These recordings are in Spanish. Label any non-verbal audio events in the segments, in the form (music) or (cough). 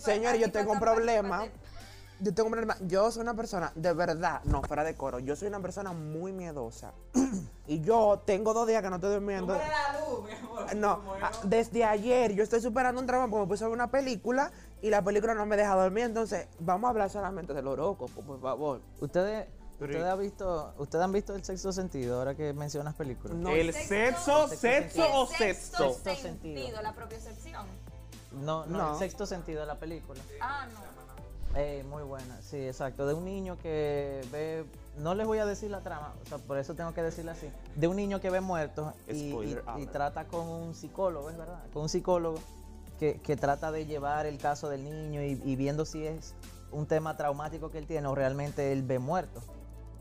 Señores, yo tengo un problema. Yo tengo un problema. Yo soy una persona, de verdad, no, fuera de coro. Yo soy una persona muy miedosa. (clears throat) y yo tengo dos días que no estoy durmiendo. la luz, mi amor. No, desde ayer yo estoy superando un trabajo porque me puse a ver una película y la película no me deja dormir. Entonces, vamos a hablar solamente del horóscopo, por favor. Ustedes, ustedes, han visto, ustedes han visto el sexto sentido ahora que mencionas películas. No. ¿El sexo, sexo o El sexto? Sexto sentido. sentido, la propiocepción. No, no, No. el sexto sentido de la película. Ah, no. Eh, muy buena, sí, exacto. De un niño que ve, no les voy a decir la trama, o sea, por eso tengo que decirla así. De un niño que ve muertos y, y- y trata con un psicólogo, es verdad, con un psicólogo que, que trata de llevar el caso del niño y, y viendo si es un tema traumático que él tiene o realmente él ve muerto.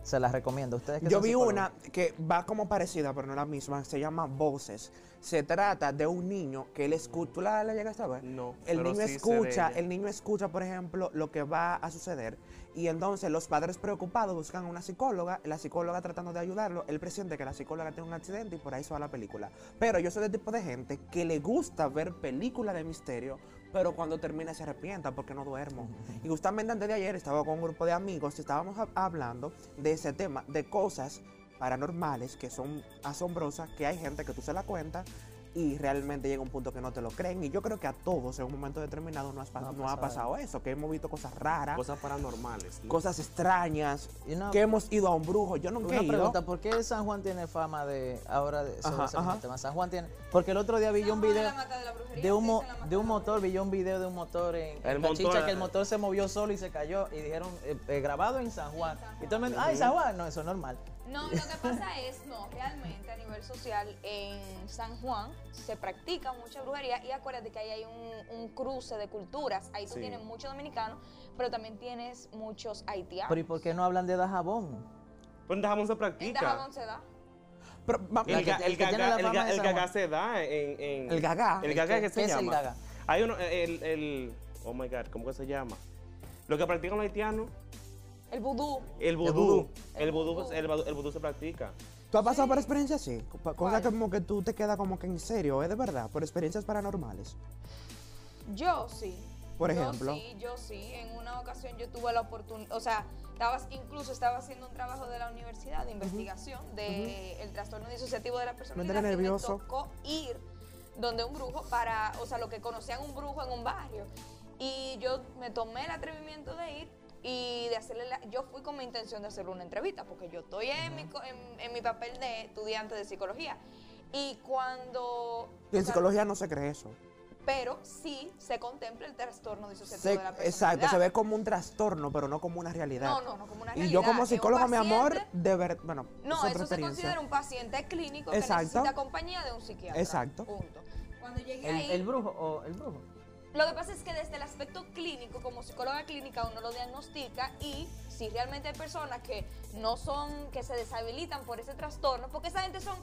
Se las recomiendo. Ustedes que Yo vi una que va como parecida, pero no la misma. Se llama Voces. Se trata de un niño que él escucha. ¿Tú la, la llegaste a ver? No, El pero niño sí escucha, el niño escucha, por ejemplo, lo que va a suceder. Y entonces los padres preocupados buscan a una psicóloga, la psicóloga tratando de ayudarlo. Él presiente que la psicóloga tiene un accidente y por ahí se va la película. Pero yo soy del tipo de gente que le gusta ver películas de misterio, pero cuando termina se arrepienta porque no duermo. Y justamente antes de ayer estaba con un grupo de amigos y estábamos hab- hablando de ese tema, de cosas paranormales que son asombrosas, que hay gente que tú se la cuenta y realmente llega un punto que no te lo creen. Y yo creo que a todos en un momento determinado no, has pa- No ha no ha pasado. eso, que hemos visto cosas raras, Cosas paranormales. ¿no? cosas extrañas, Y una- que hemos ido a un brujo. Yo nunca Una he ido. pregunta, ¿por qué San Juan tiene fama de ahora de sobre Ajá, ese mismo ajá. tema? San Juan tiene, porque el otro día vi yo un San Juan video de la brujería, de un, de un motor, vi yo un video de un motor en, El en Cachicha, motor, que el motor se movió solo y se cayó y dijeron eh, eh, grabado en San Juan. Y todo el mundo, ay, San Juan, no, eso es normal. No, lo que pasa es, no, realmente a nivel social en San Juan se practica mucha brujería y acuérdate que ahí hay un, un cruce de culturas. Ahí tú Sí. tienes muchos dominicanos, pero también tienes muchos haitianos. Pero ¿y por qué no hablan de Dajabón? Pues dejamos se ¿En practica. Dajabón se da? Pero, El, que- el el que tiene gaga, la el el gaga se da en, en- El gaga. El ¿El gaga qué- que se qué es el llama. gaga? Hay uno, el, el, oh my god, ¿cómo que se llama? Lo que practican los haitianos, El vudú. el vudú. El vudú, el, vudú- el vudú se practica. ¿Tú has pasado por experiencias así? Co- Cosas ¿Cuál? que como que tú te quedas como que en serio, ¿es de verdad? Por experiencias paranormales. Yo sí. Por Yo ejemplo. sí, yo sí. En una ocasión yo tuve la oportunidad, o sea, estabas, incluso estaba haciendo un trabajo de la universidad de investigación de el trastorno disociativo de la personalidad. y nervioso. Me tocó ir donde un brujo para, o sea, lo que conocían un brujo en un barrio. Y yo me tomé el atrevimiento de ir y de hacerle la, yo fui con mi intención de hacerle una entrevista porque yo estoy en, mi, en, en mi papel de estudiante de psicología. Y cuando... Y en sea, psicología no se cree eso. pero sí se contempla el trastorno disociativo Se- de la personalidad. exacto, se ve como un trastorno, pero no como una realidad. No, no, no como una Y realidad. yo como psicóloga, mi amor, de ver, bueno, No, es otra eso se considera un paciente clínico Exacto. que necesita compañía de un psiquiatra. Exacto. Punto. Cuando llegué ¿El, ahí, el brujo o el brujo? Lo que pasa es que desde el aspecto clínico, como psicóloga clínica, uno lo diagnostica y si realmente hay personas que no son, que se deshabilitan por ese trastorno, porque esa gente son,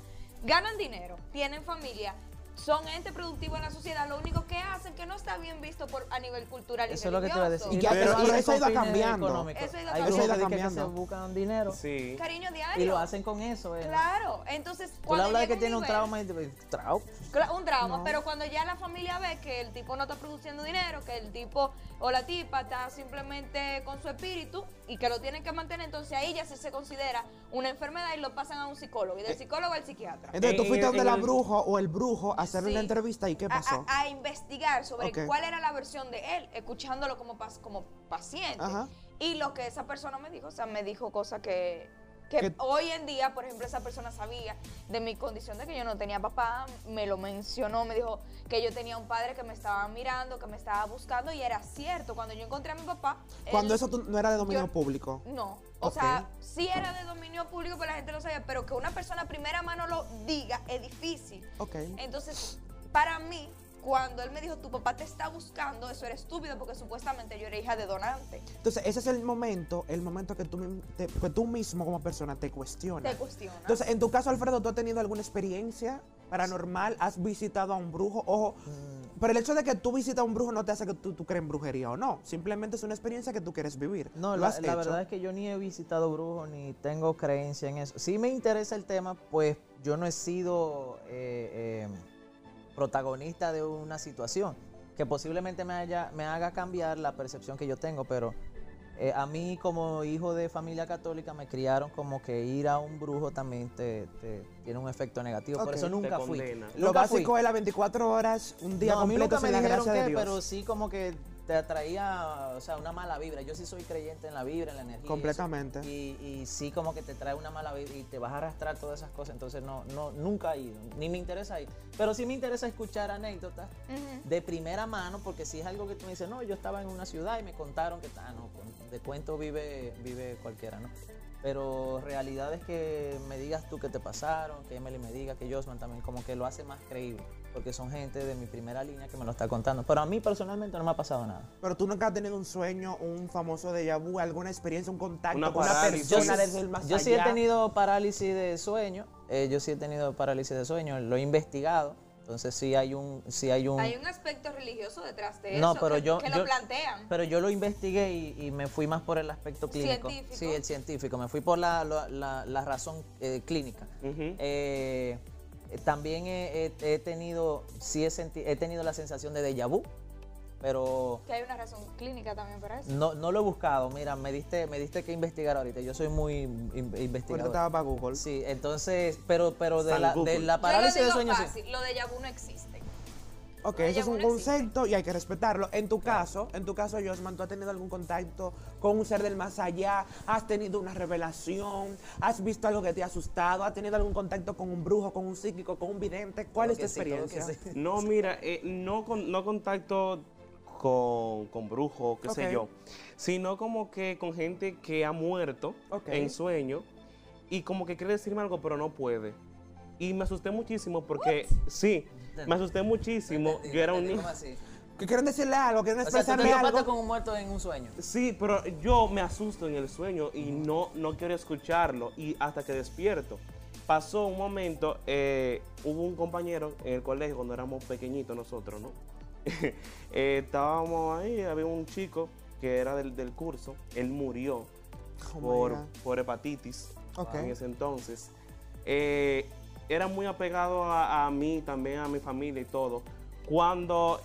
ganan dinero, tienen familia, son ente productivo en la sociedad, lo único que hacen que no está bien visto por a nivel cultural y Eso es lo que te iba a religioso. decir. Y ya- Pero pero lo hacen eso ha ido con fines cambiando. Eso ha ido Hay cambiando. Eso ha ido que, que se cambiando. buscan dinero Sí. Cariño diario. y lo hacen con eso. eh. Claro, entonces Tú cuando hablas de que tiene un nivel- trauma y Un trauma, pero cuando ya la familia ve que el tipo no está produciendo dinero, que el tipo o la tipa está simplemente con su espíritu y que lo tienen que mantener, entonces ahí ya sí se considera una enfermedad y lo pasan a un psicólogo y del psicólogo al psiquiatra. Entonces tú En- fuiste donde la bruja o el brujo a hacerle Sí. la entrevista y ¿qué pasó? A, a investigar sobre cuál era la versión de él, escuchándolo como, pas- como paciente. Ajá. Y lo que esa persona me dijo, o sea, me dijo cosas que, que Que- hoy en día, por ejemplo, esa persona sabía de mi condición de que yo no tenía papá, me lo mencionó, me dijo que yo tenía un padre que me estaba mirando, que me estaba buscando y era cierto. Cuando yo encontré a mi papá... Cuando él- eso no era de dominio yo- público. no, o sea, sí era de dominio público, pero la gente lo sabía, pero que una persona a primera mano lo diga es difícil. Ok. Entonces, para mí, cuando él me dijo, tu papá te está buscando, eso era estúpido porque supuestamente yo era hija de donante. Entonces, ese es el momento, el momento que tú, mi- te- que tú mismo como persona te cuestionas. Te cuestiona. Entonces, en tu caso, Alfredo, ¿tú has tenido alguna experiencia paranormal? ¿Has visitado a un brujo? Ojo, Mm. pero el hecho de que tú visitas a un brujo no te hace que tú, tú crees en brujería o no. Simplemente es una experiencia que tú quieres vivir. No, ¿Lo la, has la hecho? verdad es que yo ni he visitado brujos ni tengo creencia en eso. Sí me interesa el tema, pues yo no he sido eh, eh, protagonista de una situación. que posiblemente me, haya, me haga cambiar la percepción que yo tengo, pero eh, a mí como hijo de familia católica me criaron como que ir a un brujo también te, te tiene un efecto negativo. Por eso nunca fui. Lo Nunca básico fui. es las 24 horas, un día No, a mí completo nunca me la dijeron gracia de Dios. pero sí como que te atraía, o sea, una mala vibra. Yo sí soy creyente en la vibra, en la energía. Completamente. Y, y sí como que te trae una mala vibra y te vas a arrastrar todas esas cosas. Entonces no, no, nunca he ido, ni me interesa ir. Pero sí me interesa escuchar anécdotas de primera mano, porque si es algo que tú me dices, no, yo estaba en una ciudad y me contaron que, ah, no, de cuento vive, vive cualquiera, ¿no? Pero realidades que me digas tú que te pasaron, que Emily me diga, que Josman también, como que lo hace más creíble, porque son gente de mi primera línea que me lo está contando. Pero a mí personalmente no me ha pasado nada. Pero tú nunca has tenido un sueño, un famoso déjà vu, alguna experiencia, un contacto Una con una persona sí- desde el más yo sí he tenido parálisis de sueño, eh, yo sí he tenido parálisis de sueño, lo he investigado, entonces sí hay un, sí hay un, Hay un aspecto religioso detrás de No, eso pero que, yo- que yo- lo plantean. Pero yo lo investigué y, y me fui más por el aspecto clínico. Científico. Sí, el científico. Me fui por la, la- la- la razón eh, clínica. Eh, eh, también he, he- he tenido, sí he, senti- he tenido la sensación de déjà vu, pero Que hay una razón clínica también para eso. no, no lo he buscado. Mira, me diste, me diste que investigar ahorita. Yo soy muy in- investigador. estaba para Google. Sí, entonces, pero, pero de la, de la parálisis de sueño sí. lo de Yabu no existe. Ok, eso es un existe. concepto y hay que respetarlo. En tu caso, en tu caso, Josman, ¿tú has tenido algún contacto con un ser del más allá? ¿Has tenido una revelación? ¿Has visto algo que te ha asustado? ¿Has tenido algún contacto con un brujo, con un psíquico, con un vidente? ¿Cuál Todo es tu sí, experiencia? sí. No, mira, eh, no, con- no contacto con, con brujos, qué sé yo, sino como que con gente que ha muerto en sueño y como que quiere decirme algo, pero no puede. Y me asusté muchísimo porque, sí, me asusté muchísimo. Yo era un niño. ¿Que quieren decirle algo? ¿Quieren O sea, tú te algo? con un muerto en un sueño. Sí, pero yo me asusto en el sueño y no, no quiero escucharlo y hasta que despierto. Pasó un momento, eh, hubo un compañero en el colegio cuando éramos pequeñitos nosotros, ¿no? (laughs) Eh, estábamos ahí, había un chico que era del, del curso, él murió Oh por, por hepatitis Ok. en ese entonces. Eh, era muy apegado a, a mí, también a mi familia y todo. Cuando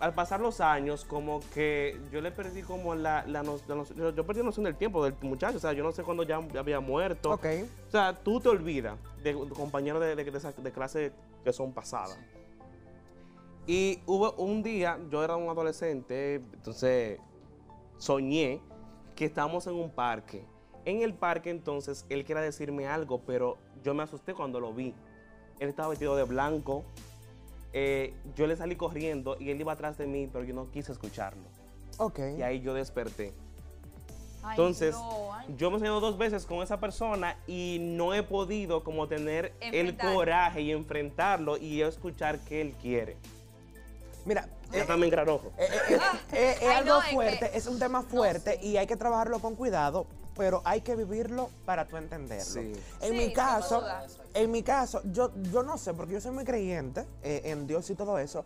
al pasar los años, como que yo le perdí como la, la no- la no- yo, yo perdí la noción del tiempo del muchacho, o sea, yo no sé cuándo ya, ya había muerto. O sea, tú te olvidas de, de compañeros de, de- de esa- de clase que son pasadas. Y hubo un día, yo era un adolescente, entonces soñé que estábamos en un parque. En el parque entonces él quería decirme algo, pero yo me asusté cuando lo vi. Él estaba vestido de blanco. eh, yo le salí corriendo y él iba atrás de mí, pero yo no quise escucharlo. Ok. Y ahí yo desperté. Ay, Entonces, no, ay. yo me he soñado dos veces con esa persona y no he podido como tener el coraje y enfrentarlo y yo escuchar qué él quiere. Mira, Ya eh, también eh, eh, eh, es algo fuerte, es un tema fuerte sí. y hay que trabajarlo con cuidado, pero hay que vivirlo para tú entenderlo. Sí. En Sí, mi caso, en mi caso, yo, yo no sé, porque yo soy muy creyente eh, en Dios y todo eso,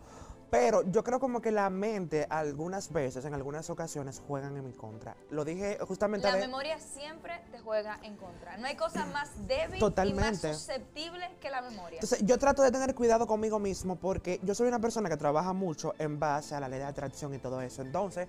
pero yo creo como que la mente algunas veces, en algunas ocasiones, juegan en mi contra. Lo dije justamente La de- memoria siempre te juega en contra. No hay cosa (clears throat) más débil y más susceptible que la memoria. Entonces, yo trato de tener cuidado conmigo mismo porque yo soy una persona que trabaja mucho en base a la ley de atracción y todo eso. Entonces,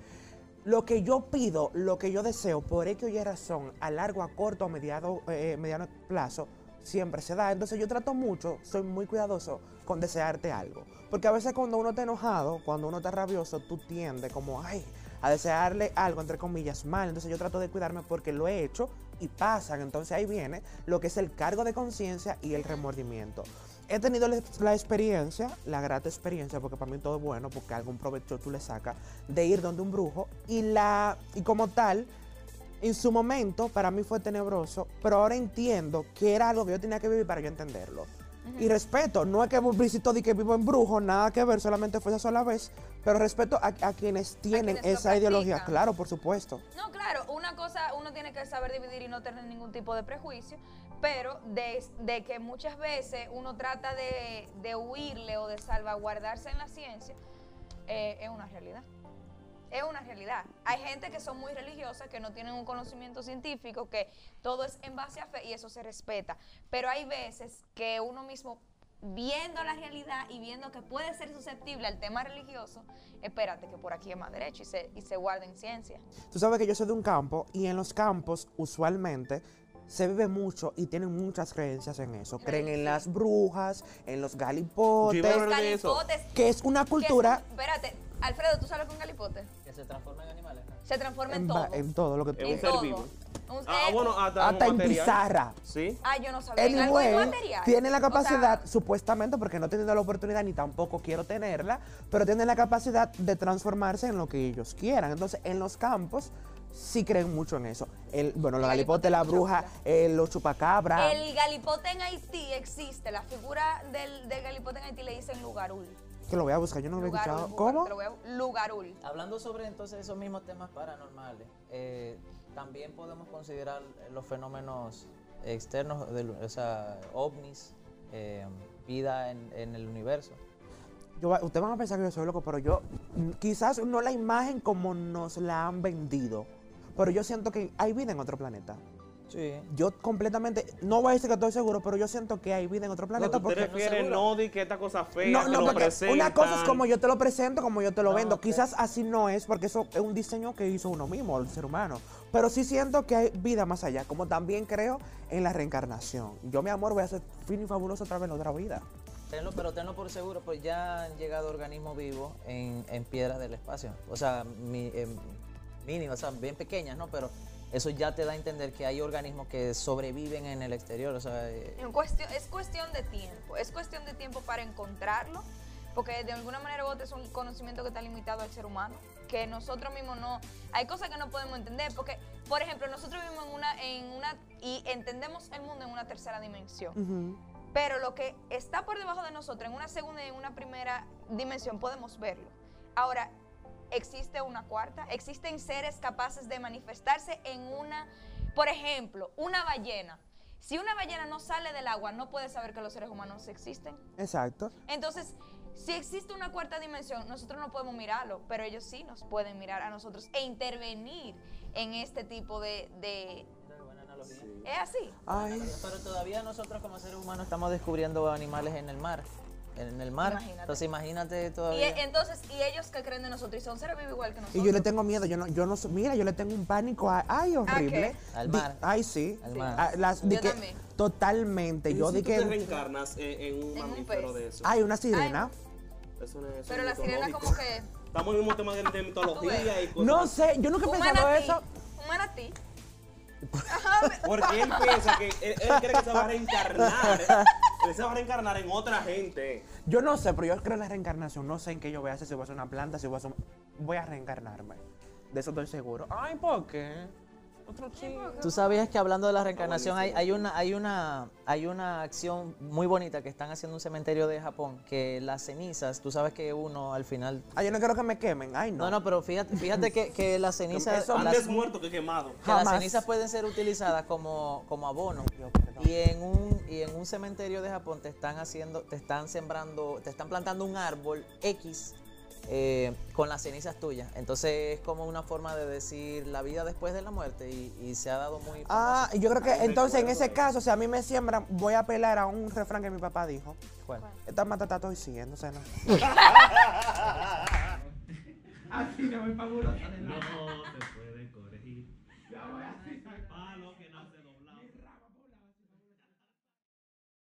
lo que yo pido, lo que yo deseo, por X o Y razón, a largo, a corto, a mediado, eh, mediano plazo, siempre se da. Entonces, yo trato mucho, soy muy cuidadoso con desearte algo. Porque a veces cuando uno está enojado, cuando uno está rabioso, tú tiendes como, ay, a desearle algo, entre comillas, mal. Entonces, yo trato de cuidarme porque lo he hecho y pasan. Entonces, ahí viene lo que es el cargo de conciencia y el remordimiento. He tenido la experiencia, la grata experiencia, porque para mí todo es bueno, porque algún provecho tú le sacas, de ir donde un brujo y, la, y como tal, en su momento para mí fue tenebroso, pero ahora entiendo que era algo que yo tenía que vivir para yo entenderlo. Y respeto, no es que visito de que vivo en brujo, nada que ver, solamente fue esa sola vez, pero respeto a, a quienes tienen quienes esa ideología, claro, por supuesto. No, claro, una cosa, uno tiene que saber dividir y no tener ningún tipo de prejuicio, pero de, de que muchas veces uno trata de, de huirle o de salvaguardarse en la ciencia, eh, es una realidad. Es una realidad. Hay gente que son muy religiosas, que no tienen un conocimiento científico, que todo es en base a fe y eso se respeta. Pero hay veces que uno mismo viendo la realidad y viendo que puede ser susceptible al tema religioso, espérate que por aquí es más derecho y se, y se guarda en ciencia. Tú sabes que yo soy de un campo y en los campos usualmente se vive mucho y tienen muchas creencias en eso. Creen en las brujas, en los galipotes, Los que es una cultura espérate, Alfredo, ¿tú sabes lo que es un galipote? Que se transforma en animales. ¿no? Se transforma en en, todo. en todo lo que tú Es un En ser vivo. Ah, bueno, hasta, Hasta en pizarra. Sí. Ah, yo no sabía. En Anyway, inmaterial. tiene la O sea, capacidad, supuestamente, porque no he tenido la oportunidad ni tampoco quiero tenerla, pero tienen la capacidad de transformarse en lo que ellos quieran. Entonces, en los campos sí creen mucho en eso. El, bueno, los El galipotes, la galipote, bruja, eh, los chupacabras. el galipote en Haití existe. La figura del, del galipote en Haití le dicen lugarul. Que lo voy a buscar, yo no lo he Lugarul, escuchado. ¿Cómo? te lo voy a- Lugarul. Hablando sobre entonces esos mismos temas paranormales, eh, también podemos considerar los fenómenos externos, del, o sea, ovnis, eh, vida en, en el universo. Yo va- ustedes van a pensar que yo soy loco, pero yo, mm, quizás no la imagen como nos la han vendido, pero yo siento que hay vida en otro planeta. Sí. Yo completamente, no voy a decir que estoy seguro, pero yo siento que hay vida en otro No, planeta. tú te porque no que esta cosa fea, No, no, lo presentan. una cosa es como yo te lo presento, como yo te lo No, vendo. Quizás así no es, porque eso es un diseño que hizo uno mismo, el ser humano. Pero sí siento que hay vida más allá, como también creo en la reencarnación. Yo, mi amor, voy a ser fino y fabuloso otra vez en otra vida. Tenlo, pero tenlo por seguro, pues ya han llegado organismos vivos en, en piedras del espacio. O sea, mi, em, mínimas, o sea, bien pequeñas, ¿no? Pero eso ya te da a entender que hay organismos que sobreviven en el exterior. O sea, eh, En cuestión, es cuestión de tiempo. Es cuestión de tiempo para encontrarlo. Porque de alguna manera u otra es un conocimiento que está limitado al ser humano. Que nosotros mismos no. Hay cosas que no podemos entender. Porque, por ejemplo, nosotros vivimos en una. En una y entendemos el mundo en una tercera dimensión. Pero lo que está por debajo de nosotros, en una segunda y en una primera dimensión, podemos verlo. Ahora, existe una cuarta, existen seres capaces de manifestarse en una, por ejemplo, una ballena. Si una ballena no sale del agua, no puede saber que los seres humanos existen. Exacto. Entonces, si existe una cuarta dimensión, nosotros no podemos mirarlo, pero ellos sí nos pueden mirar a nosotros e intervenir en este tipo de... de- ¿Es así? Ay. Pero todavía nosotros como seres humanos estamos descubriendo animales en el mar. En el mar. Imagínate. Entonces imagínate Y todavía. e- entonces, y ellos que creen de nosotros y son seres vivos igual que nosotros. Y yo le tengo miedo, yo no, yo no, mira, yo le tengo un pánico, a- ay, horrible. qué? Al Di- mar. ay, sí. Al mar. Ah, las- di Yo que- también. Totalmente. ¿Y Yo si di tú te reencarnas en, en un En un mamífero pez. de eso? ay, una sirena. Eso no es- eso Pero la sirena como que... Estamos en mismo tema de, de mitología y cosas. No sé, yo nunca he Un pensado eso. Un manatí. (laughs) Porque él piensa que él, él cree que se va a reencarnar. (laughs) él se va a reencarnar en otra gente. Yo no sé, pero yo creo en la reencarnación. No sé en qué yo voy a hacer, si voy a ser una planta, si voy a ser... un- Voy a reencarnarme. De eso estoy seguro. Ay, ¿por qué? Otro chico. Tú sabías que hablando de la reencarnación hay, hay una hay una hay una acción muy bonita que están haciendo en un cementerio de Japón que las cenizas, tú sabes que uno al final Ay, yo no quiero que me quemen. Ay, no. no, no, pero fíjate, fíjate que, que (laughs) las cenizas Eso las- Antes muerto que quemado. que las cenizas pueden ser utilizadas como, como abono. Y en un y en un cementerio de Japón te están haciendo, te están sembrando, te están plantando un árbol X eh, con las cenizas tuyas. Entonces es como una forma de decir la vida después de la muerte y, y se ha dado muy Ah, famoso. y yo creo que entonces en ese caso, si a mí me siembran, voy a apelar a un refrán que mi papá dijo. ¿Cuál? Esta matata estoy siguiendo, no. Se puede corregir.